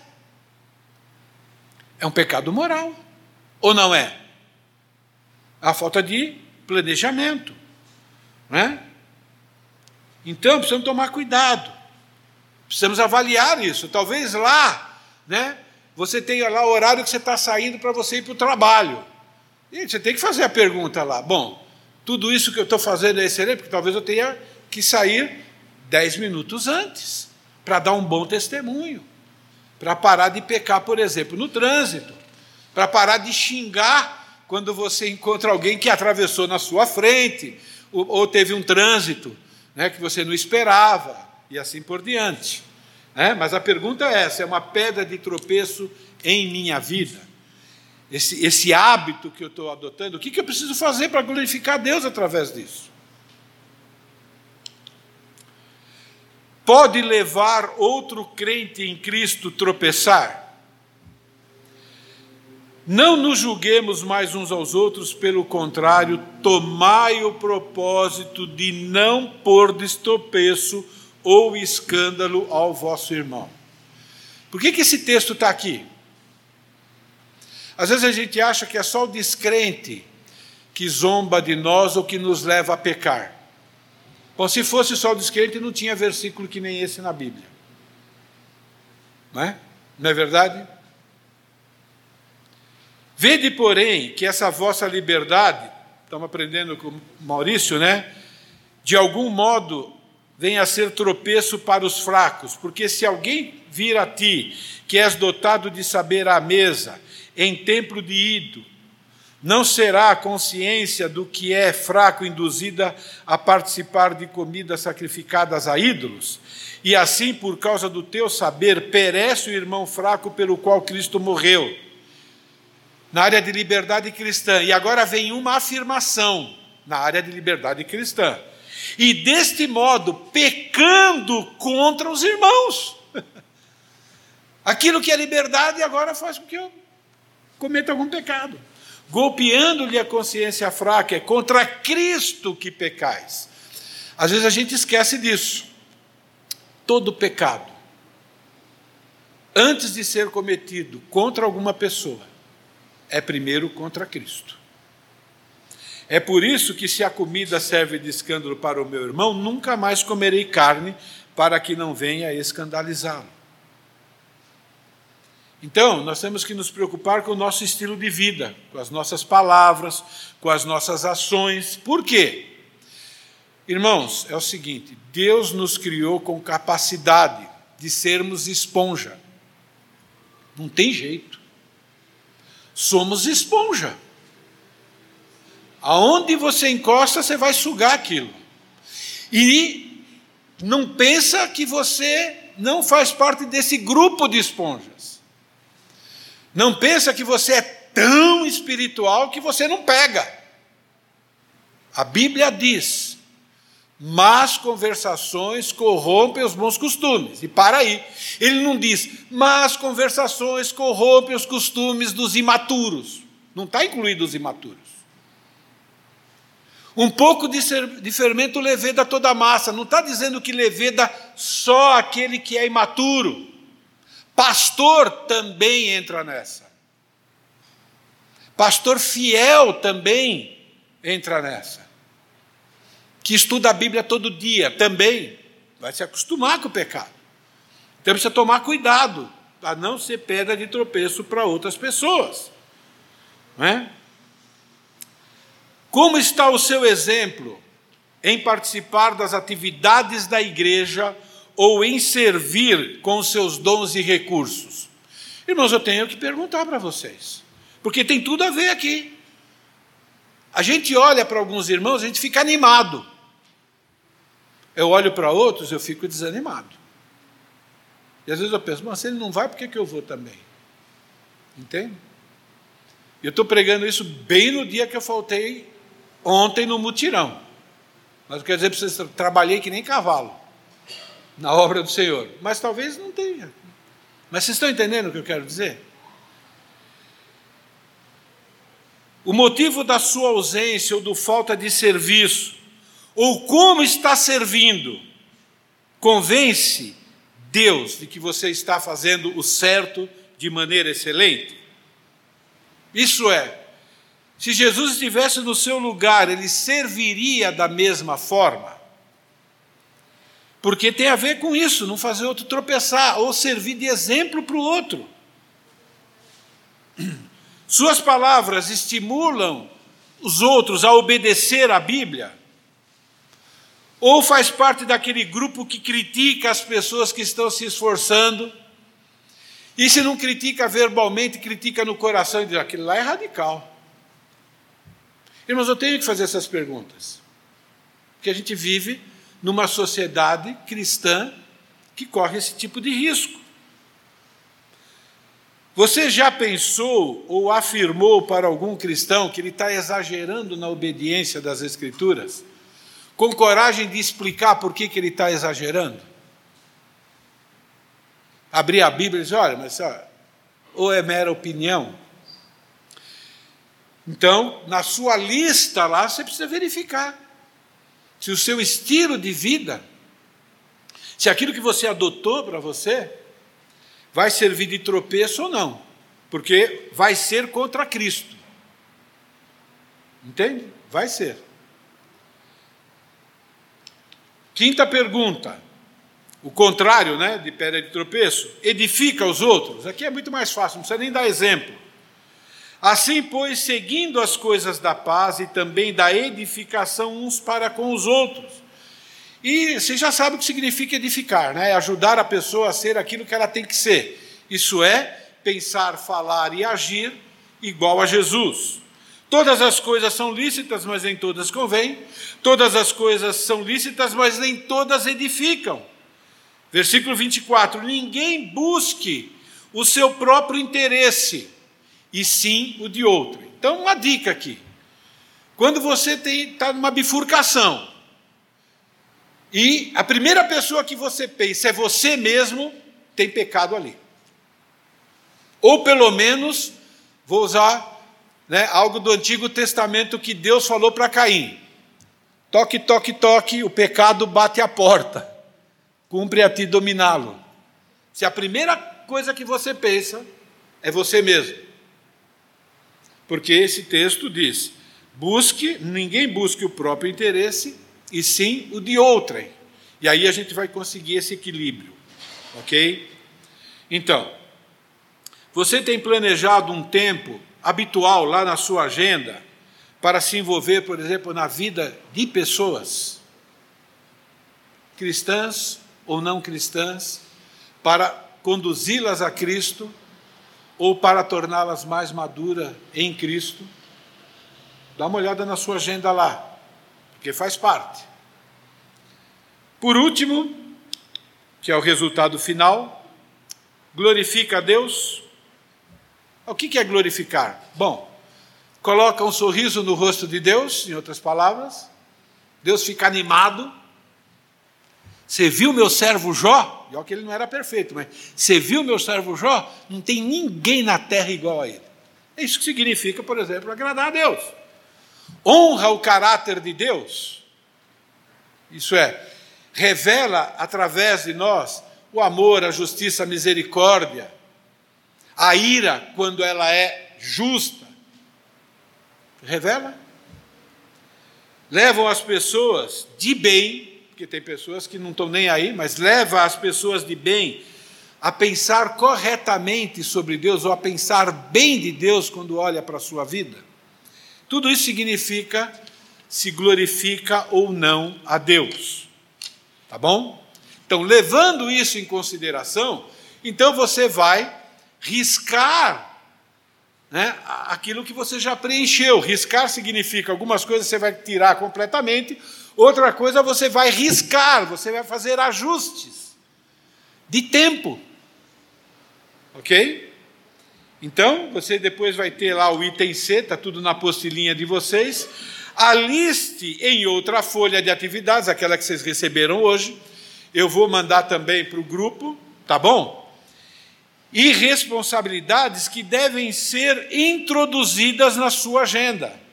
É um pecado moral. Ou não é? A falta de planejamento. Né? Então, precisamos tomar cuidado. Precisamos avaliar isso. Talvez lá, né, você tenha lá o horário que você está saindo para você ir para o trabalho. E você tem que fazer a pergunta lá. Bom, tudo isso que eu estou fazendo é excelente, porque talvez eu tenha que sair dez minutos antes para dar um bom testemunho para parar de pecar, por exemplo, no trânsito, para parar de xingar quando você encontra alguém que atravessou na sua frente, ou, ou teve um trânsito né, que você não esperava. e assim por diante. É, mas a pergunta é essa: é uma pedra de tropeço em minha vida? Esse, esse hábito que eu estou adotando, o que, que eu preciso fazer para glorificar Deus através disso? Pode levar outro crente em Cristo tropeçar? Não nos julguemos mais uns aos outros, pelo contrário, tomai o propósito de não pôr de estropeço ou escândalo ao vosso irmão. Por que, que esse texto está aqui? Às vezes a gente acha que é só o descrente que zomba de nós ou que nos leva a pecar. Bom, se fosse só o descrente, não tinha versículo que nem esse na Bíblia. Não é? Não é verdade? Vede, porém, que essa vossa liberdade, estamos aprendendo com Maurício, né? De algum modo vem a ser tropeço para os fracos, porque se alguém vir a ti, que és dotado de saber à mesa, em templo de ido, não será a consciência do que é fraco induzida a participar de comidas sacrificadas a ídolos? E assim, por causa do teu saber, perece o irmão fraco pelo qual Cristo morreu na área de liberdade cristã. E agora vem uma afirmação na área de liberdade cristã. E deste modo, pecando contra os irmãos. Aquilo que é liberdade agora faz com que eu cometa algum pecado. Golpeando-lhe a consciência fraca, é contra Cristo que pecais. Às vezes a gente esquece disso. Todo pecado, antes de ser cometido contra alguma pessoa, é primeiro contra Cristo. É por isso que, se a comida serve de escândalo para o meu irmão, nunca mais comerei carne, para que não venha escandalizá-lo. Então, nós temos que nos preocupar com o nosso estilo de vida, com as nossas palavras, com as nossas ações. Por quê? Irmãos, é o seguinte: Deus nos criou com capacidade de sermos esponja. Não tem jeito somos esponja. Aonde você encosta, você vai sugar aquilo. E não pensa que você não faz parte desse grupo de esponjas. Não pensa que você é tão espiritual que você não pega. A Bíblia diz: Más conversações corrompem os bons costumes. E para aí. Ele não diz, más conversações corrompem os costumes dos imaturos. Não está incluído os imaturos. Um pouco de, de fermento leveda toda a massa. Não está dizendo que leveda só aquele que é imaturo. Pastor também entra nessa. Pastor fiel também entra nessa que estuda a Bíblia todo dia também vai se acostumar com o pecado. Então precisa tomar cuidado para não ser pedra de tropeço para outras pessoas. Não é? Como está o seu exemplo em participar das atividades da igreja ou em servir com seus dons e recursos? Irmãos, eu tenho que perguntar para vocês, porque tem tudo a ver aqui. A gente olha para alguns irmãos, a gente fica animado. Eu olho para outros, eu fico desanimado. E às vezes eu penso, mas se ele não vai, por que, que eu vou também? Entende? Eu estou pregando isso bem no dia que eu faltei ontem no mutirão. Mas quer dizer para vocês, trabalhei que nem cavalo na obra do Senhor. Mas talvez não tenha. Mas vocês estão entendendo o que eu quero dizer? O motivo da sua ausência ou do falta de serviço, ou como está servindo, convence Deus de que você está fazendo o certo de maneira excelente? Isso é, se Jesus estivesse no seu lugar, ele serviria da mesma forma? Porque tem a ver com isso, não fazer outro tropeçar, ou servir de exemplo para o outro. Suas palavras estimulam os outros a obedecer à Bíblia? Ou faz parte daquele grupo que critica as pessoas que estão se esforçando? E se não critica verbalmente, critica no coração e diz: aquilo lá é radical. Irmãos, eu tenho que fazer essas perguntas. Porque a gente vive numa sociedade cristã que corre esse tipo de risco. Você já pensou ou afirmou para algum cristão que ele está exagerando na obediência das Escrituras? Com coragem de explicar por que, que ele está exagerando? Abrir a Bíblia e dizer: olha, mas ou é mera opinião? Então, na sua lista lá, você precisa verificar se o seu estilo de vida, se aquilo que você adotou para você, vai servir de tropeço ou não, porque vai ser contra Cristo. Entende? Vai ser. Quinta pergunta. O contrário, né, de pedra de tropeço, edifica os outros. Aqui é muito mais fácil, não precisa nem dar exemplo. Assim, pois, seguindo as coisas da paz e também da edificação uns para com os outros. E você já sabe o que significa edificar, né? É ajudar a pessoa a ser aquilo que ela tem que ser. Isso é pensar, falar e agir igual a Jesus. Todas as coisas são lícitas, mas nem todas convêm. Todas as coisas são lícitas, mas nem todas edificam. Versículo 24: Ninguém busque o seu próprio interesse e sim o de outro. Então, uma dica aqui. Quando você está numa bifurcação e a primeira pessoa que você pensa é você mesmo, tem pecado ali. Ou pelo menos, vou usar né, algo do Antigo Testamento que Deus falou para Caim: toque, toque, toque, o pecado bate a porta, cumpre a ti dominá-lo. Se a primeira coisa que você pensa é você mesmo, porque esse texto diz: busque, ninguém busque o próprio interesse, e sim o de outrem. E aí a gente vai conseguir esse equilíbrio, ok? Então, você tem planejado um tempo habitual lá na sua agenda para se envolver, por exemplo, na vida de pessoas, cristãs ou não cristãs, para conduzi-las a Cristo ou para torná-las mais maduras em Cristo. Dá uma olhada na sua agenda lá, porque faz parte. Por último, que é o resultado final, glorifica a Deus. O que é glorificar? Bom, coloca um sorriso no rosto de Deus, em outras palavras, Deus fica animado. Você viu meu servo Jó? E olha que ele não era perfeito, mas você viu meu servo Jó? Não tem ninguém na terra igual a ele. É isso que significa, por exemplo, agradar a Deus. Honra o caráter de Deus. Isso é, revela através de nós o amor, a justiça, a misericórdia, a ira quando ela é justa. Revela. Levam as pessoas de bem porque tem pessoas que não estão nem aí, mas leva as pessoas de bem a pensar corretamente sobre Deus ou a pensar bem de Deus quando olha para a sua vida. Tudo isso significa se glorifica ou não a Deus. Tá bom? Então, levando isso em consideração, então você vai riscar né, aquilo que você já preencheu. Riscar significa algumas coisas você vai tirar completamente, Outra coisa, você vai riscar, você vai fazer ajustes de tempo. Ok? Então, você depois vai ter lá o item C, está tudo na apostilinha de vocês. Aliste em outra folha de atividades, aquela que vocês receberam hoje. Eu vou mandar também para o grupo, tá bom? E responsabilidades que devem ser introduzidas na sua agenda.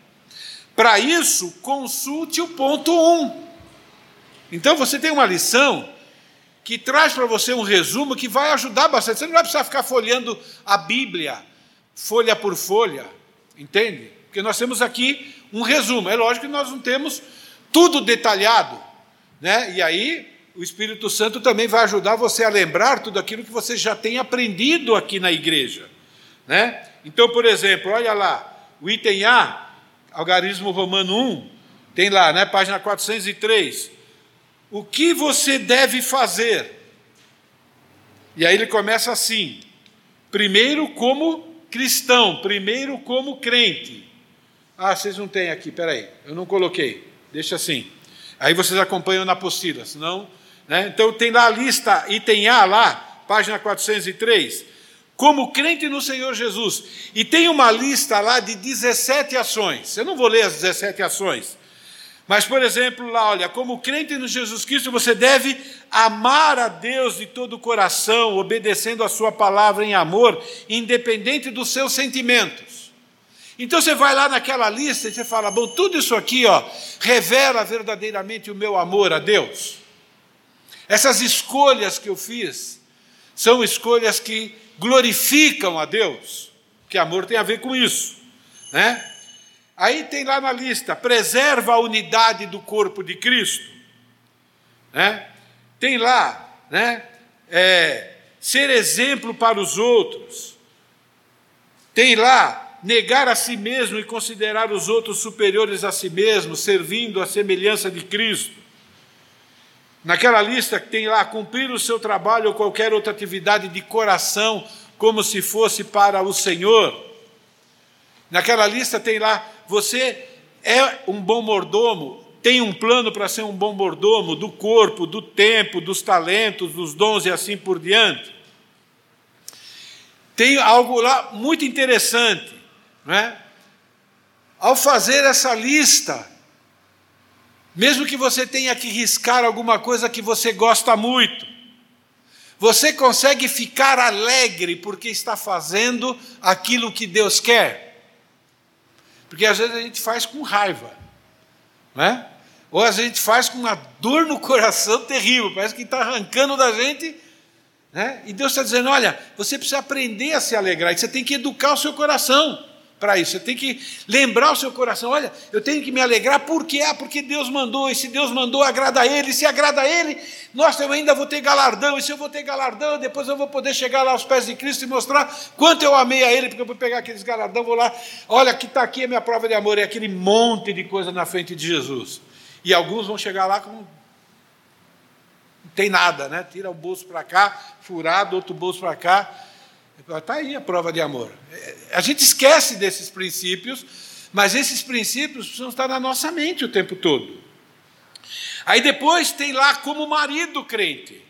Para isso, consulte o ponto 1. Um. Então você tem uma lição que traz para você um resumo que vai ajudar bastante. Você não vai precisar ficar folheando a Bíblia, folha por folha, entende? Porque nós temos aqui um resumo. É lógico que nós não temos tudo detalhado, né? E aí o Espírito Santo também vai ajudar você a lembrar tudo aquilo que você já tem aprendido aqui na igreja, né? Então, por exemplo, olha lá, o item A Algarismo Romano 1, tem lá, né, página 403. O que você deve fazer? E aí ele começa assim: primeiro como cristão, primeiro como crente. Ah, vocês não têm aqui, peraí, eu não coloquei, deixa assim. Aí vocês acompanham na apostila, senão. Né? Então tem lá a lista, item A lá, página 403, como crente no Senhor Jesus. E tem uma lista lá de 17 ações. Eu não vou ler as 17 ações. Mas, por exemplo, lá, olha, como crente no Jesus Cristo, você deve amar a Deus de todo o coração, obedecendo a Sua palavra em amor, independente dos seus sentimentos. Então você vai lá naquela lista e você fala: bom, tudo isso aqui, ó, revela verdadeiramente o meu amor a Deus. Essas escolhas que eu fiz são escolhas que glorificam a Deus, que amor tem a ver com isso, né? Aí tem lá na lista, preserva a unidade do corpo de Cristo. Né? Tem lá, né? É, ser exemplo para os outros. Tem lá, negar a si mesmo e considerar os outros superiores a si mesmo, servindo à semelhança de Cristo. Naquela lista que tem lá, cumprir o seu trabalho ou qualquer outra atividade de coração, como se fosse para o Senhor. Naquela lista tem lá você é um bom mordomo, tem um plano para ser um bom mordomo do corpo, do tempo, dos talentos, dos dons e assim por diante. Tem algo lá muito interessante, não é? Ao fazer essa lista, mesmo que você tenha que riscar alguma coisa que você gosta muito, você consegue ficar alegre porque está fazendo aquilo que Deus quer. Porque às vezes a gente faz com raiva, né? ou a gente faz com uma dor no coração terrível, parece que está arrancando da gente. Né? E Deus está dizendo: olha, você precisa aprender a se alegrar, você tem que educar o seu coração para isso. Você tem que lembrar o seu coração: olha, eu tenho que me alegrar, porque ah, porque Deus mandou, e se Deus mandou, agrada a Ele, e se agrada a Ele, nossa, eu ainda vou ter galardão, e se eu vou ter galardão, depois eu vou poder chegar lá aos pés de Cristo e mostrar quanto eu amei a Ele, porque eu vou pegar aqueles galardão, vou lá, olha, que está aqui a minha prova de amor, é aquele monte de coisa na frente de Jesus. E alguns vão chegar lá com. Não tem nada, né? Tira o bolso para cá, furado, outro bolso para cá. Está aí a prova de amor. A gente esquece desses princípios, mas esses princípios precisam estar na nossa mente o tempo todo. Aí depois tem lá como marido crente.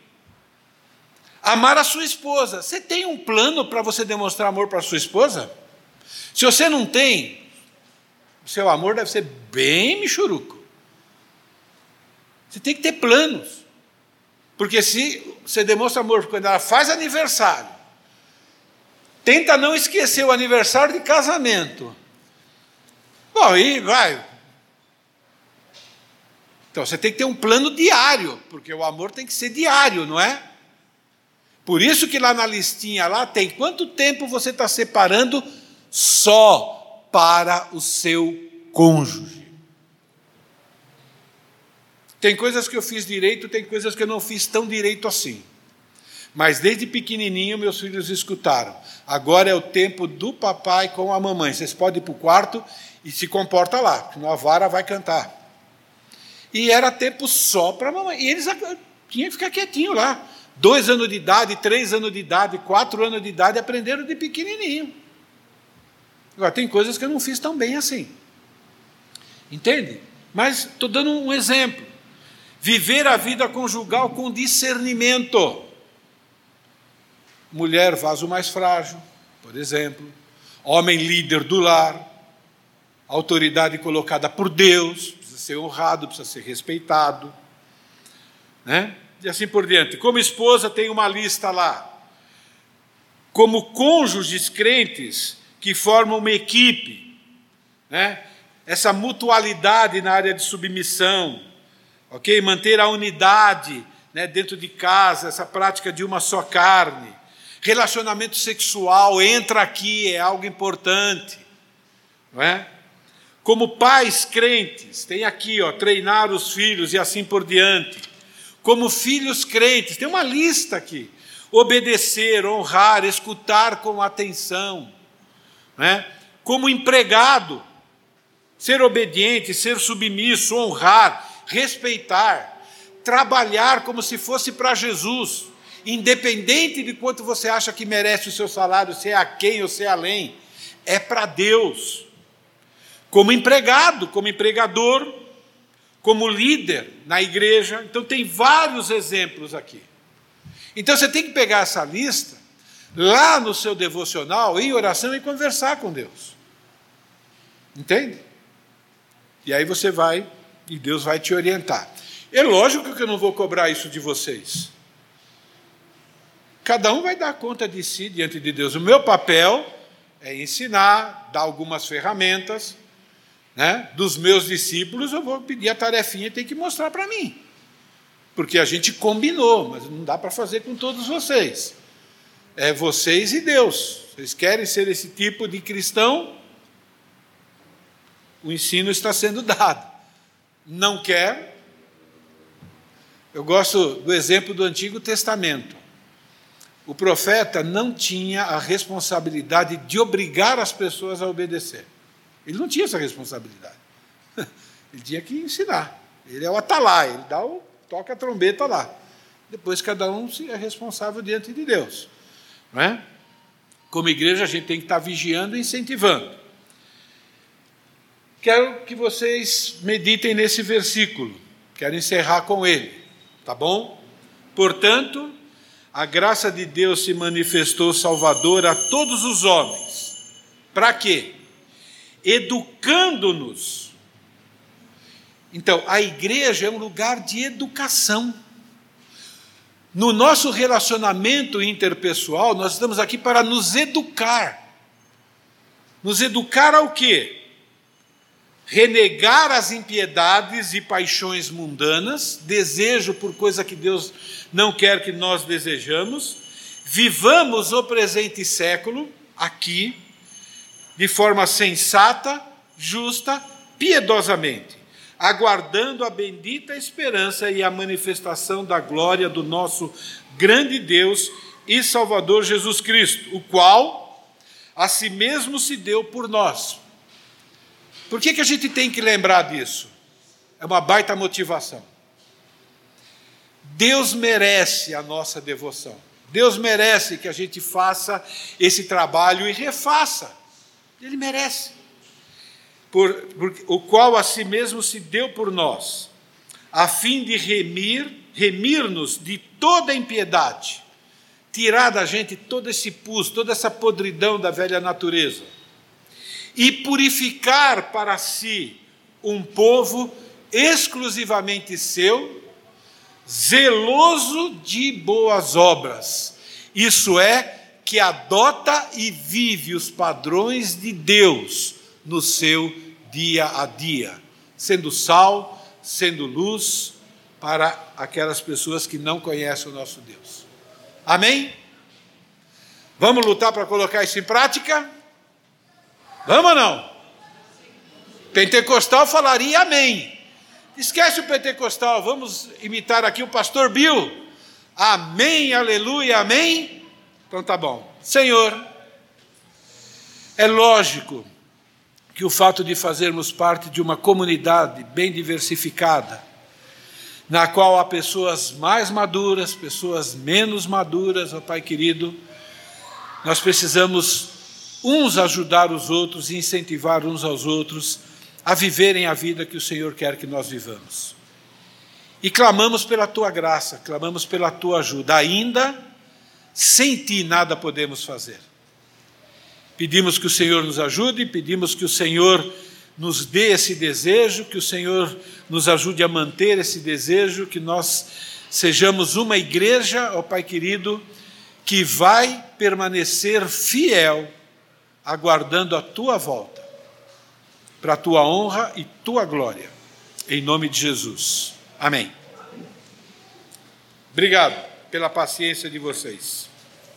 Amar a sua esposa. Você tem um plano para você demonstrar amor para a sua esposa? Se você não tem, o seu amor deve ser bem michuruco. Você tem que ter planos. Porque se você demonstra amor quando ela faz aniversário, Tenta não esquecer o aniversário de casamento. Bom, aí vai. Então você tem que ter um plano diário, porque o amor tem que ser diário, não é? Por isso que lá na listinha lá tem quanto tempo você está separando só para o seu cônjuge. Tem coisas que eu fiz direito, tem coisas que eu não fiz tão direito assim. Mas desde pequenininho meus filhos escutaram. Agora é o tempo do papai com a mamãe. Vocês podem ir para o quarto e se comporta lá, senão a vara vai cantar. E era tempo só para a mamãe. E eles tinham que ficar quietinho lá. Dois anos de idade, três anos de idade, quatro anos de idade, aprenderam de pequenininho. Agora, tem coisas que eu não fiz tão bem assim. Entende? Mas estou dando um exemplo. Viver a vida conjugal com discernimento mulher, vaso mais frágil, por exemplo, homem líder do lar, autoridade colocada por Deus, precisa ser honrado, precisa ser respeitado, né? E assim por diante. Como esposa, tem uma lista lá. Como cônjuges crentes que formam uma equipe, né? Essa mutualidade na área de submissão, ok? Manter a unidade né, dentro de casa, essa prática de uma só carne Relacionamento sexual entra aqui, é algo importante. Não é? Como pais crentes, tem aqui, ó, treinar os filhos e assim por diante. Como filhos crentes, tem uma lista aqui. Obedecer, honrar, escutar com atenção. Né? Como empregado, ser obediente, ser submisso, honrar, respeitar, trabalhar como se fosse para Jesus independente de quanto você acha que merece o seu salário, se é a quem ou se é além, é para Deus. Como empregado, como empregador, como líder na igreja. Então, tem vários exemplos aqui. Então, você tem que pegar essa lista lá no seu devocional, em oração e conversar com Deus. Entende? E aí você vai e Deus vai te orientar. É lógico que eu não vou cobrar isso de vocês. Cada um vai dar conta de si diante de Deus. O meu papel é ensinar, dar algumas ferramentas. Né? Dos meus discípulos, eu vou pedir a tarefinha e tem que mostrar para mim. Porque a gente combinou, mas não dá para fazer com todos vocês. É vocês e Deus. Vocês querem ser esse tipo de cristão? O ensino está sendo dado. Não quer? Eu gosto do exemplo do Antigo Testamento. O profeta não tinha a responsabilidade de obrigar as pessoas a obedecer. Ele não tinha essa responsabilidade. Ele tinha que ensinar. Ele é o atalai, ele dá o, toca a trombeta lá. Depois cada um é responsável diante de Deus. Não é? Como igreja, a gente tem que estar vigiando e incentivando. Quero que vocês meditem nesse versículo. Quero encerrar com ele. Tá bom? Portanto, a graça de Deus se manifestou salvadora a todos os homens. Para quê? Educando-nos. Então, a igreja é um lugar de educação. No nosso relacionamento interpessoal, nós estamos aqui para nos educar. Nos educar ao quê? Renegar as impiedades e paixões mundanas, desejo por coisa que Deus não quer que nós desejamos, vivamos o presente século aqui de forma sensata, justa, piedosamente, aguardando a bendita esperança e a manifestação da glória do nosso grande Deus e Salvador Jesus Cristo, o qual a si mesmo se deu por nós por que, que a gente tem que lembrar disso? É uma baita motivação. Deus merece a nossa devoção. Deus merece que a gente faça esse trabalho e refaça. Ele merece. Por, por, o qual a si mesmo se deu por nós, a fim de remir, remir-nos de toda impiedade, tirar da gente todo esse pus, toda essa podridão da velha natureza e purificar para si um povo exclusivamente seu, zeloso de boas obras. Isso é, que adota e vive os padrões de Deus no seu dia a dia, sendo sal, sendo luz para aquelas pessoas que não conhecem o nosso Deus. Amém? Vamos lutar para colocar isso em prática? Vamos ou não? Pentecostal falaria amém. Esquece o pentecostal, vamos imitar aqui o pastor Bill. Amém, aleluia, amém. Então tá bom. Senhor, é lógico que o fato de fazermos parte de uma comunidade bem diversificada, na qual há pessoas mais maduras, pessoas menos maduras, ó Pai querido, nós precisamos uns ajudar os outros e incentivar uns aos outros a viverem a vida que o Senhor quer que nós vivamos. E clamamos pela tua graça, clamamos pela tua ajuda. Ainda sem ti nada podemos fazer. Pedimos que o Senhor nos ajude, pedimos que o Senhor nos dê esse desejo, que o Senhor nos ajude a manter esse desejo, que nós sejamos uma igreja, ó Pai querido, que vai permanecer fiel aguardando a tua volta, para a tua honra e tua glória. Em nome de Jesus. Amém. Obrigado pela paciência de vocês.